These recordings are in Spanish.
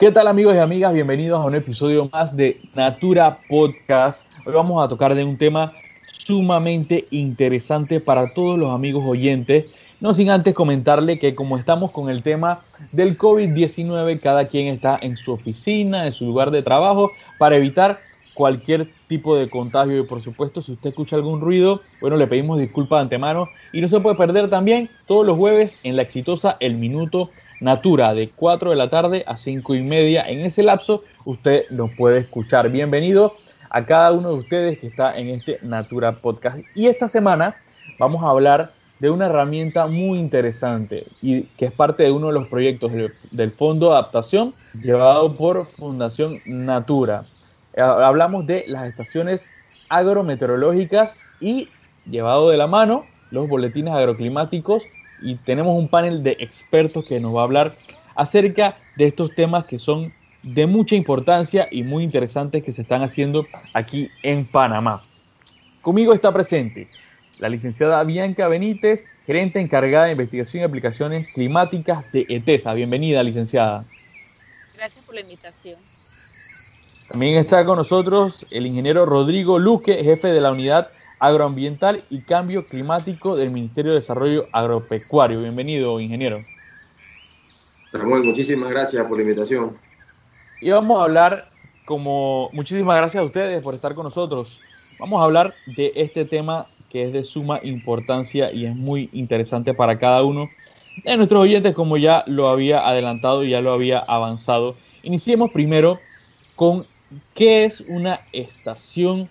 ¿Qué tal amigos y amigas? Bienvenidos a un episodio más de Natura Podcast. Hoy vamos a tocar de un tema sumamente interesante para todos los amigos oyentes. No sin antes comentarle que como estamos con el tema del COVID-19, cada quien está en su oficina, en su lugar de trabajo, para evitar cualquier tipo de contagio y por supuesto si usted escucha algún ruido, bueno, le pedimos disculpas de antemano y no se puede perder también todos los jueves en la exitosa El Minuto Natura de 4 de la tarde a 5 y media. En ese lapso usted nos puede escuchar. Bienvenido a cada uno de ustedes que está en este Natura Podcast. Y esta semana vamos a hablar de una herramienta muy interesante y que es parte de uno de los proyectos del Fondo de Adaptación llevado por Fundación Natura. Hablamos de las estaciones agrometeorológicas y llevado de la mano los boletines agroclimáticos y tenemos un panel de expertos que nos va a hablar acerca de estos temas que son de mucha importancia y muy interesantes que se están haciendo aquí en Panamá. Conmigo está presente la licenciada Bianca Benítez, gerente encargada de investigación y aplicaciones climáticas de ETESA. Bienvenida, licenciada. Gracias por la invitación. También está con nosotros el ingeniero Rodrigo Luque, jefe de la unidad agroambiental y cambio climático del Ministerio de Desarrollo Agropecuario. Bienvenido, ingeniero. Samuel, muchísimas gracias por la invitación. Y vamos a hablar, como muchísimas gracias a ustedes por estar con nosotros. Vamos a hablar de este tema que es de suma importancia y es muy interesante para cada uno de nuestros oyentes, como ya lo había adelantado y ya lo había avanzado. Iniciemos primero con qué es una estación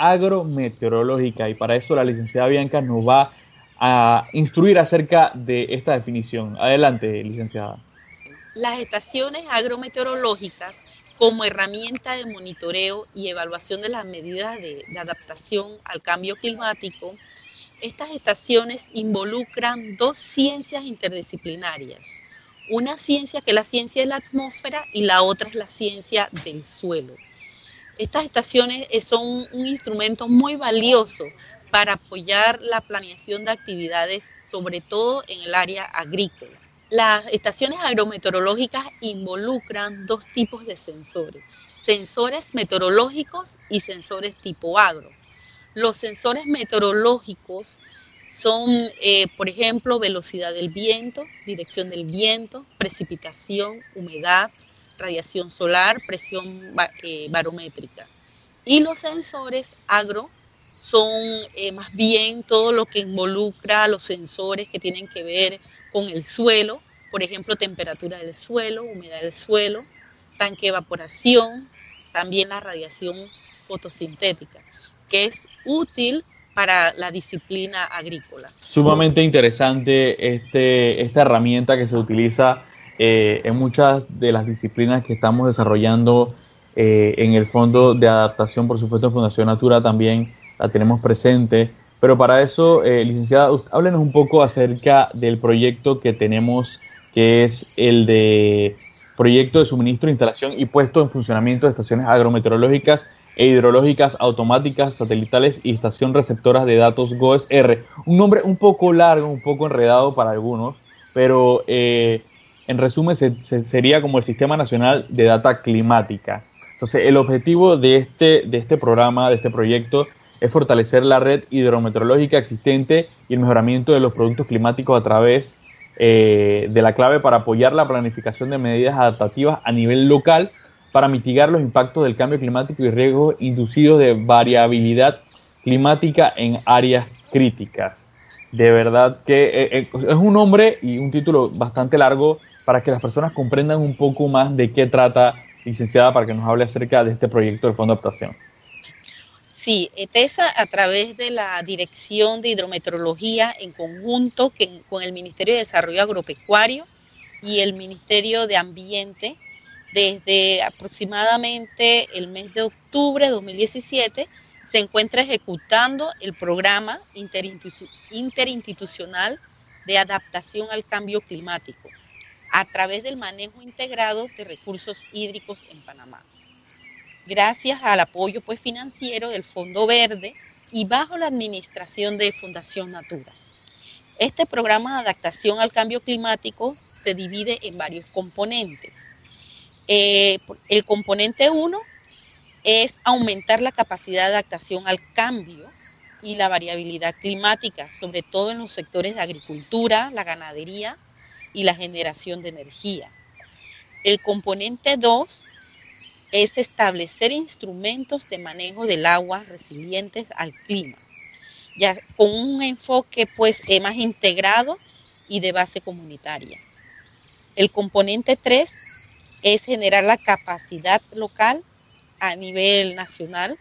agrometeorológica y para eso la licenciada Bianca nos va a instruir acerca de esta definición. Adelante, licenciada. Las estaciones agrometeorológicas como herramienta de monitoreo y evaluación de las medidas de, de, adaptación al cambio climático, estas estaciones involucran dos ciencias interdisciplinarias. Una ciencia que es la ciencia de la atmósfera y la otra es la ciencia del suelo. Estas estaciones eh, son un instrumento muy valioso para apoyar la planeación de actividades, sobre todo en el área agrícola. Las estaciones agrometeorológicas involucran dos tipos de sensores, sensores meteorológicos y sensores tipo agro. Los sensores meteorológicos son, eh, por ejemplo, velocidad del viento, dirección del viento, precipitación, humedad, radiación solar, presión eh, barométrica. Y los sensores agro son eh, más bien todo lo que involucra los sensores que tienen que ver con el suelo, por ejemplo, temperatura del suelo, humedad del suelo, tanque evaporación, también la radiación fotosintética, que es útil para la disciplina agrícola. Sumamente interesante este, esta herramienta que se utiliza eh, en muchas de las disciplinas que estamos desarrollando eh, en el Fondo de Adaptación, por supuesto, Fundación Natura también la tenemos presente. Pero para eso, eh, licenciada, háblenos un poco acerca del proyecto que tenemos, que es el de proyecto de suministro, instalación y puesto en funcionamiento de estaciones agrometeorológicas e hidrológicas automáticas, satelitales y estación receptoras de datos GOES-R. Un nombre un poco largo, un poco enredado para algunos, pero eh, en resumen, sería como el Sistema Nacional de Data Climática. Entonces, el objetivo de este, de este programa, de este proyecto, es fortalecer la red hidrometeorológica existente y el mejoramiento de los productos climáticos a través eh, de la clave para apoyar la planificación de medidas adaptativas a nivel local para mitigar los impactos del cambio climático y riesgos inducidos de variabilidad climática en áreas críticas. De verdad que eh, eh, es un nombre y un título bastante largo para que las personas comprendan un poco más de qué trata, licenciada, para que nos hable acerca de este proyecto del Fondo de Adaptación. Sí, ETESA a través de la Dirección de Hidrometeorología en conjunto con el Ministerio de Desarrollo Agropecuario y el Ministerio de Ambiente, desde aproximadamente el mes de octubre de 2017, se encuentra ejecutando el programa interinstitucional de adaptación al cambio climático a través del manejo integrado de recursos hídricos en Panamá. Gracias al apoyo pues, financiero del Fondo Verde y bajo la administración de Fundación Natura. Este programa de adaptación al cambio climático se divide en varios componentes. Eh, el componente 1 es aumentar la capacidad de adaptación al cambio y la variabilidad climática, sobre todo en los sectores de agricultura, la ganadería y la generación de energía. El componente 2 es establecer instrumentos de manejo del agua resilientes al clima, ya con un enfoque pues eh, más integrado y de base comunitaria. El componente 3 es generar la capacidad local a nivel nacional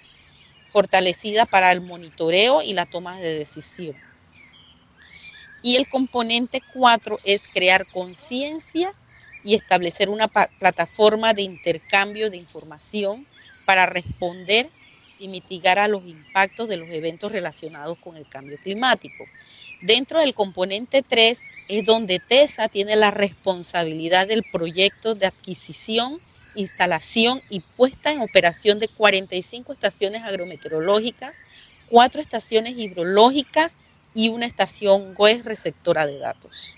fortalecida para el monitoreo y la toma de decisión. Y el componente 4 es crear conciencia y establecer una plataforma de intercambio de información para responder y mitigar a los impactos de los eventos relacionados con el cambio climático. Dentro del componente 3 es donde TESA tiene la responsabilidad del proyecto de adquisición, instalación y puesta en operación de 45 estaciones agrometeorológicas, cuatro estaciones hidrológicas y una estación GOES receptora de datos.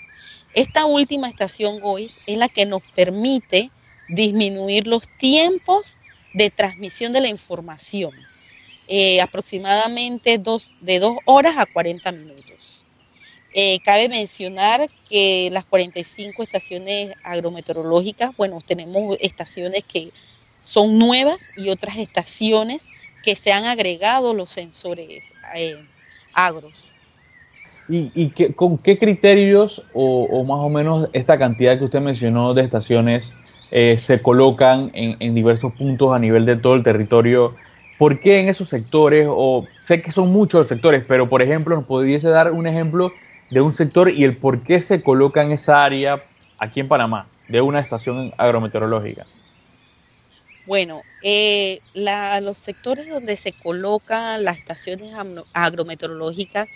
Esta última estación GOES es la que nos permite disminuir los tiempos de transmisión de la información, eh, aproximadamente de 2 horas a 40 minutos. Eh, cabe mencionar que las 45 estaciones agrometeorológicas, bueno, tenemos estaciones que son nuevas y otras estaciones que se han agregado los sensores eh, agros. ¿Y, con qué criterios o, más o menos esta cantidad que usted mencionó de estaciones eh, se colocan en, diversos puntos a nivel de todo el territorio? ¿Por qué en esos sectores, o sé que son muchos sectores, pero por ejemplo, nos pudiese dar un ejemplo de un sector y el por qué se coloca en esa área aquí en Panamá, de una estación agrometeorológica? Bueno, eh, los sectores donde se colocan las estaciones agrometeorológicas,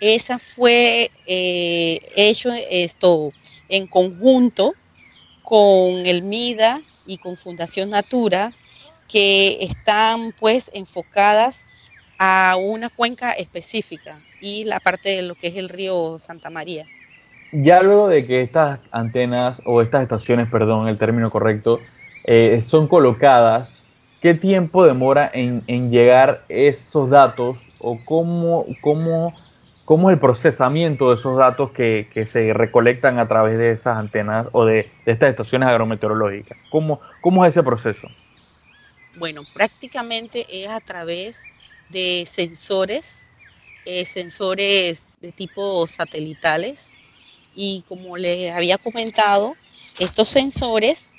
esa fue eh, hecho esto en conjunto con el MIDA y con Fundación Natura, que están pues enfocadas a una cuenca específica y la parte de lo que es el río Santa María. Ya luego de que estas antenas o estas estaciones, perdón, el término correcto, eh, son colocadas, ¿qué tiempo demora en, llegar esos datos o cómo, cómo, cómo, es el procesamiento de esos datos que, se recolectan a través de esas antenas o de, estas estaciones agrometeorológicas? ¿Cómo, ¿Cómo es ese proceso? Bueno, prácticamente es a través de sensores, eh, sensores de tipo satelitales y como les había comentado, estos sensores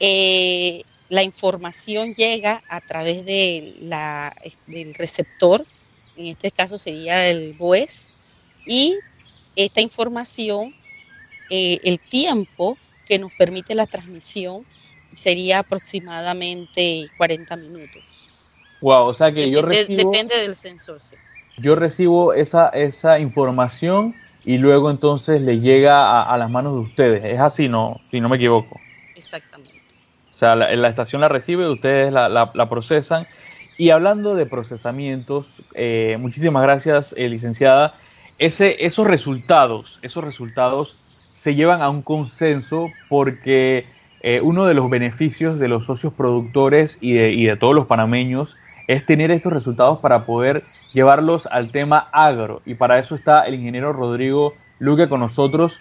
eh, la información llega a través de la, del receptor, en este caso sería el BOES, y esta información, eh, el tiempo que nos permite la transmisión sería aproximadamente 40 minutos. Wow, o sea que yo recibo... Depende del sensor. Yo recibo esa, esa información y luego entonces le llega a, las manos de ustedes. Es así, no, si no me equivoco. O sea, la, estación la recibe, ustedes la, procesan. Y hablando de procesamientos, eh, muchísimas gracias, eh, licenciada. Esos resultados, esos resultados se llevan a un consenso porque eh, uno de los beneficios de los socios productores y de, y de todos los panameños es tener estos resultados para poder llevarlos al tema agro. Y para eso está el ingeniero Rodrigo Luque con nosotros.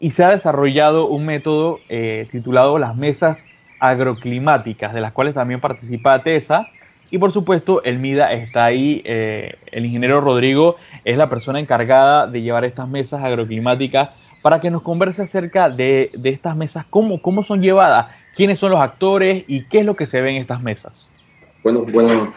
Y se ha desarrollado un método titulado las mesas agroclimáticas, de las cuales también participa TESA. Y por supuesto, el MIDA está ahí. Eh, el ingeniero Rodrigo es la persona encargada de llevar estas mesas agroclimáticas para que nos converse acerca de, estas mesas, cómo, cómo son llevadas, quiénes son los actores y qué es lo que se ve en estas mesas. Bueno, bueno,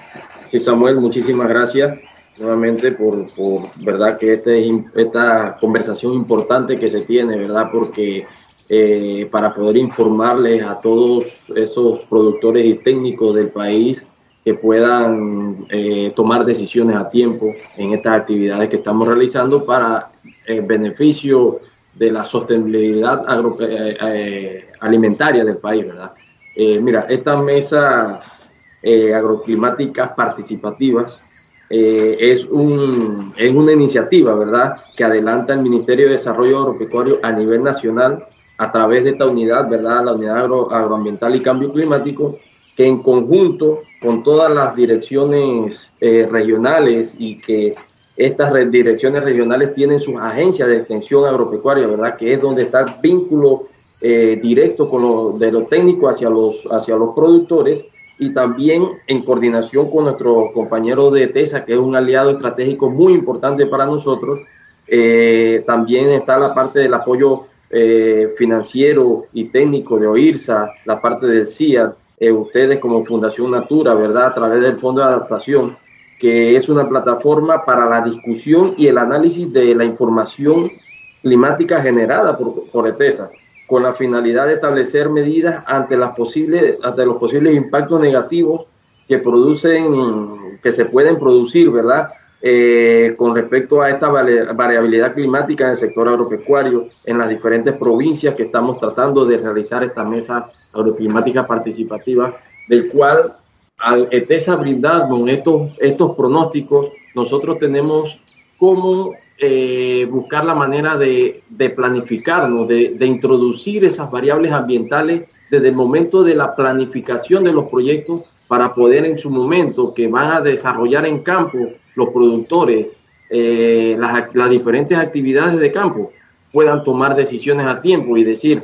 sí, Samuel, muchísimas gracias nuevamente por, por verdad que este, esta conversación importante que se tiene, ¿verdad? Porque eh, para poder informarles a todos esos productores y técnicos del país que puedan eh, tomar decisiones a tiempo en estas actividades que estamos realizando para el beneficio de la sostenibilidad eh, alimentaria del país, ¿verdad? mira, estas mesas agroclimáticas participativas es, un, es una iniciativa, ¿verdad?, que adelanta el Ministerio de Desarrollo Agropecuario a nivel nacional a través de esta unidad, ¿verdad? La unidad agroambiental y cambio climático, que en conjunto con todas las direcciones eh, regionales y que estas direcciones regionales tienen sus agencias de extensión agropecuaria, ¿verdad? Que es donde está el vínculo eh, directo con lo, de lo técnico hacia los, hacia los productores y también en coordinación con nuestro compañero de TESA, que es un aliado estratégico muy importante para nosotros. Eh, también está la parte del apoyo eh, financiero y técnico de OIRSA, la parte del CIAT, ustedes como Fundación Natura, ¿verdad? A través del Fondo de Adaptación, que es una plataforma para la discusión y el análisis de la información climática generada por, por ETESA con la finalidad de establecer medidas ante, las posibles, ante los posibles impactos negativos que producen, que se pueden producir, ¿verdad? Eh, con respecto a esta variabilidad climática en el sector agropecuario en las diferentes provincias que estamos tratando de realizar esta mesa agroclimática participativa, del cual al ETESA brindarnos estos, estos pronósticos, nosotros tenemos como eh, buscar la manera de, planificarnos, de, introducir esas variables ambientales desde el momento de la planificación de los proyectos para poder en su momento que van a desarrollar en campo los productores eh, las, diferentes actividades de campo puedan tomar decisiones a tiempo y decir,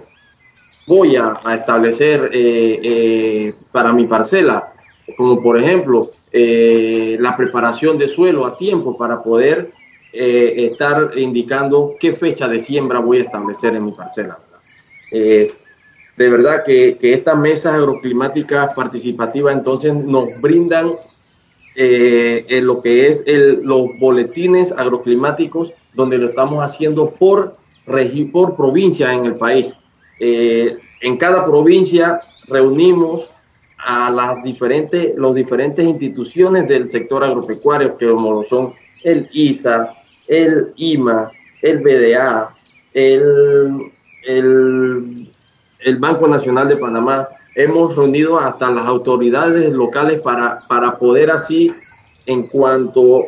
voy a, establecer eh, para mi parcela, como por ejemplo la preparación de suelo a tiempo para poder eh, estar indicando qué fecha de siembra voy a establecer en mi parcela. Eh, de verdad que, que, estas mesas agroclimáticas participativas entonces nos brindan eh, lo que es el, los boletines agroclimáticos donde lo estamos haciendo por, por provincia en el país. en cada provincia reunimos a las diferentes, los diferentes instituciones del sector agropecuario, que como son el ISA, el IMA, el BDA, el, el, Banco Nacional de Panamá. Hemos reunido hasta las autoridades locales para, para poder así, en cuanto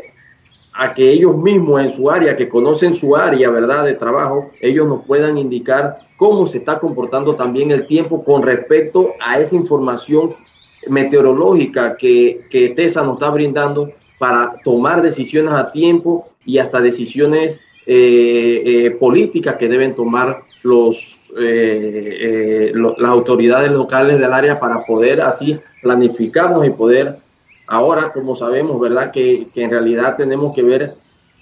a que ellos mismos en su área, que conocen su área, ¿verdad?, de trabajo, ellos nos puedan indicar cómo se está comportando también el tiempo con respecto a esa información meteorológica que, que TESA nos está brindando para tomar decisiones a tiempo y hasta decisiones eh, eh, políticas que deben tomar los, eh, las autoridades locales del área para poder así planificarnos y poder, ahora como sabemos, ¿verdad? Que, que en realidad tenemos que ver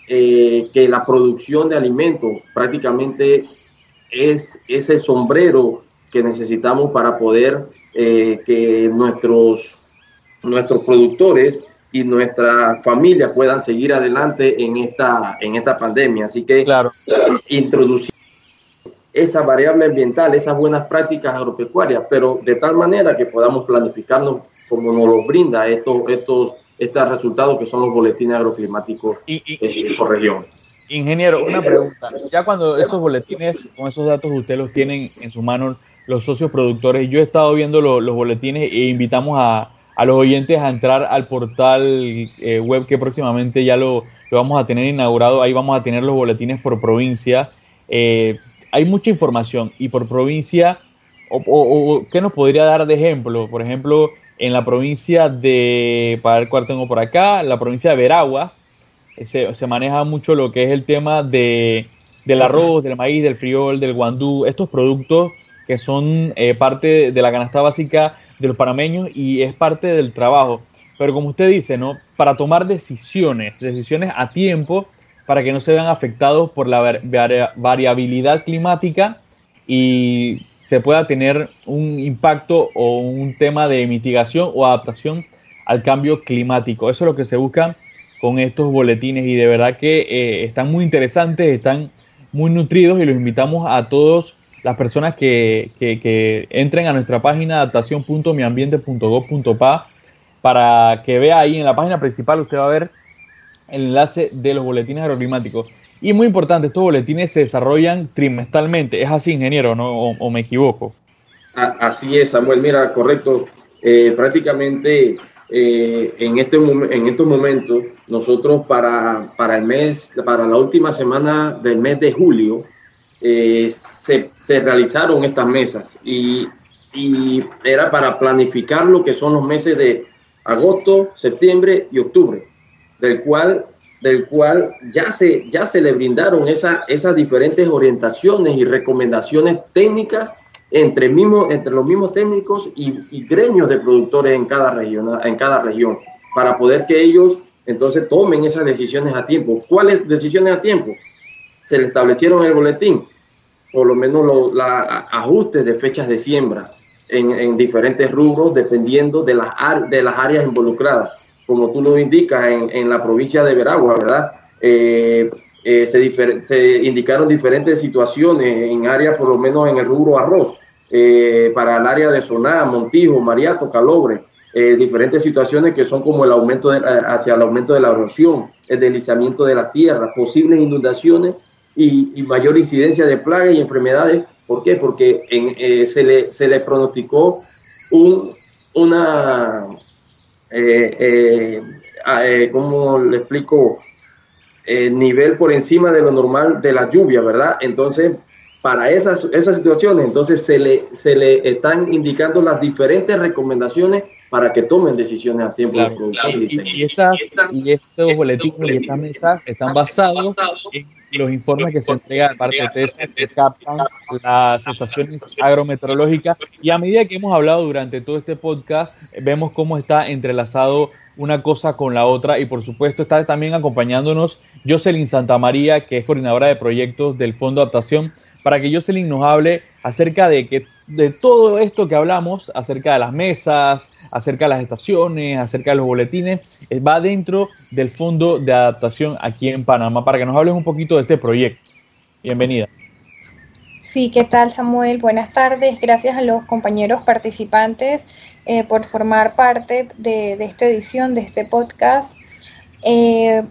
que la producción de alimentos prácticamente es, es el sombrero que necesitamos para poder que nuestros, nuestros productores y nuestra familia puedan seguir adelante en esta, en esta pandemia. Así que claro. introducir esa variable ambiental, esas buenas prácticas agropecuarias, pero de tal manera que podamos planificarnos como nos lo brinda estos, estos, estos resultados que son los boletines agroclimáticos y, y, por región. Ingeniero, una pregunta. Ya cuando esos boletines, con esos datos ustedes los tienen en su mano los socios productores, yo he estado viendo los boletines e invitamos a, a los oyentes a entrar al portal eh, web que próximamente ya lo, vamos a tener inaugurado. Ahí vamos a tener los boletines por provincia. Eh, hay mucha información y por provincia, o, ¿qué nos podría dar de ejemplo? Por ejemplo, en la provincia de, para ver cuál tengo por acá, la provincia de Veraguas, eh, se, maneja mucho lo que es el tema de, del arroz, del maíz, del friol, del guandú, estos productos que son parte de la canasta básica de los panameños y es parte del trabajo. Pero como usted dice, ¿no? Para tomar decisiones, decisiones a tiempo, para que no se vean afectados por la variabilidad climática y se pueda tener un impacto o un tema de mitigación o adaptación al cambio climático. Eso es lo que se busca con estos boletines y de verdad que eh, están muy interesantes, están muy nutridos y los invitamos a todos las personas que, entren a nuestra página adaptación.miambiente.gov.pa para que vea ahí en la página principal, usted va a ver el enlace de los boletines agroclimáticos. Y muy importante, estos boletines se desarrollan trimestralmente. ¿Es así, ingeniero, no? o, me equivoco? Así es, Samuel. Mira, correcto. Eh, prácticamente eh, en, este, en estos momentos, nosotros para, para el mes, para la última semana del mes de julio, eh, se, se realizaron estas mesas y, y era para planificar lo que son los meses de agosto, septiembre y octubre, del cual del cual ya se, ya se le brindaron esa, esas diferentes orientaciones y recomendaciones técnicas entre, mismo, entre los mismos técnicos y, gremios de productores en cada, región, en cada región, para poder que ellos entonces tomen esas decisiones a tiempo. ¿Cuáles decisiones a tiempo? Se le establecieron el boletín, por lo menos los ajustes de fechas de siembra en, en diferentes rubros, dependiendo de las, de las áreas involucradas como tú lo indicas, en, en la provincia de Veragua, ¿verdad? Eh, eh, se, indicaron diferentes situaciones en áreas, por lo menos en el rubro arroz, eh, para el área de Soná, Montijo, Mariato, Calobre, diferentes situaciones que son como el aumento de, hacia el aumento de la erosión, el deslizamiento de la tierra, posibles inundaciones y, mayor incidencia de plagas y enfermedades. ¿Por qué? Porque se, le, se le pronosticó un, una, eh, eh, eh, ¿cómo le explico? Eh, nivel por encima de lo normal de la lluvia, ¿verdad? Entonces, para esas, esas situaciones, entonces se le, se le están indicando las diferentes recomendaciones para que tomen decisiones a tiempo. Y, estas, y estos boletines y estas mesas están basados en los informes que se entregan de parte de TESA que captan las estaciones agrometeorológicas. Y a medida que hemos hablado durante todo este podcast vemos cómo está entrelazado una cosa con la otra. Y por supuesto está también acompañándonos Jocelyn Santamaría que es coordinadora de proyectos del Fondo de Adaptación para que Jocelyn nos hable acerca de que de todo esto que hablamos, acerca de las mesas, acerca de las estaciones, acerca de los boletines, eh, va dentro del Fondo de Adaptación aquí en Panamá, para que nos hables un poquito de este proyecto. Bienvenida. Sí, ¿qué tal Samuel? Buenas tardes. Gracias a los compañeros participantes eh, por formar parte de, esta edición, de este podcast. Eh,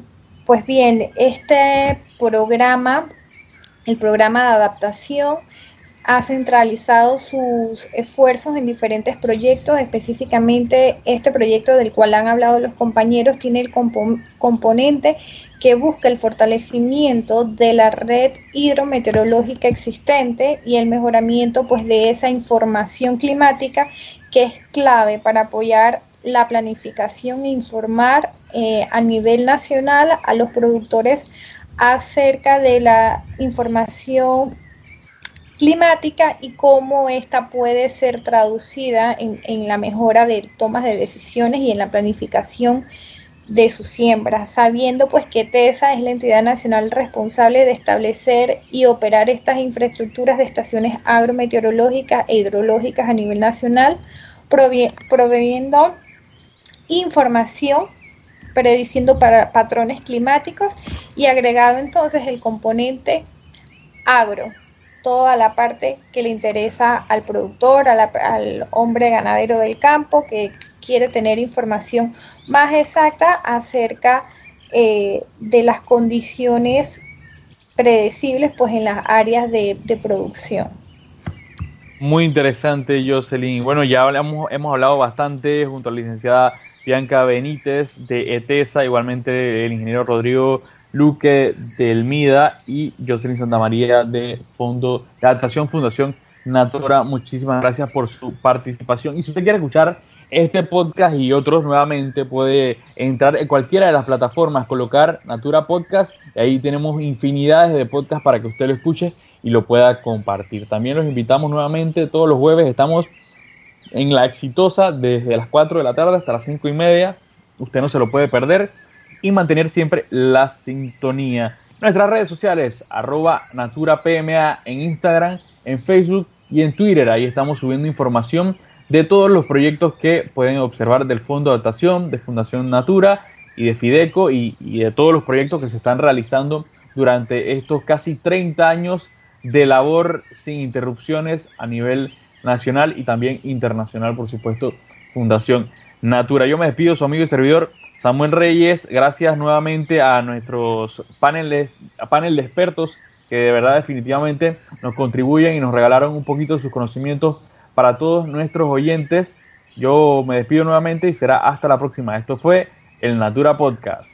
pues bien, este programa, el programa de adaptación, ha centralizado sus esfuerzos en diferentes proyectos, específicamente este proyecto del cual han hablado los compañeros tiene el componente que busca el fortalecimiento de la red hidrometeorológica existente y el mejoramiento pues de esa información climática que es clave para apoyar la planificación e informar eh, a nivel nacional a los productores acerca de la información climática y cómo esta puede ser traducida en, la mejora de tomas de decisiones y en la planificación de sus siembras, sabiendo pues que TESA es la entidad nacional responsable de establecer y operar estas infraestructuras de estaciones agrometeorológicas e hidrológicas a nivel nacional, proveyendo información prediciendo para patrones climáticos y agregado entonces el componente agro, toda la parte que le interesa al productor, al hombre ganadero del campo, que quiere tener información más exacta acerca eh, de las condiciones predecibles pues, en las áreas de, producción. Muy interesante, Jocelyn. Bueno, ya hablamos, hemos hablado bastante junto a la licenciada Bianca Benítez de ETESA, igualmente el ingeniero Rodrigo Luque del MIDA y Jocelyn Santamaría de Fondo de Adaptación Fundación Natura. Muchísimas gracias por su participación. Y si usted quiere escuchar este podcast y otros nuevamente, puede entrar en cualquiera de las plataformas, colocar Natura Podcast. Y ahí tenemos infinidades de podcasts para que usted lo escuche y lo pueda compartir. También los invitamos nuevamente todos los jueves. Estamos en la exitosa desde las 4 de la tarde hasta las 5 y media. Usted no se lo puede perder y mantener siempre la sintonía. Nuestras redes sociales, arroba naturapma en Instagram, en Facebook y en Twitter. Ahí estamos subiendo información de todos los proyectos que pueden observar del Fondo de Adaptación, de Fundación Natura y de Fideco y, y de todos los proyectos que se están realizando durante estos casi 30 años de labor sin interrupciones a nivel nacional y también internacional, por supuesto, Fundación Natura. Yo me despido, su amigo y servidor Samuel Reyes, gracias nuevamente a nuestros paneles, a panel de expertos que de verdad definitivamente nos contribuyen y nos regalaron un poquito de sus conocimientos para todos nuestros oyentes. Yo me despido nuevamente y será hasta la próxima. Esto fue el Natura Podcast.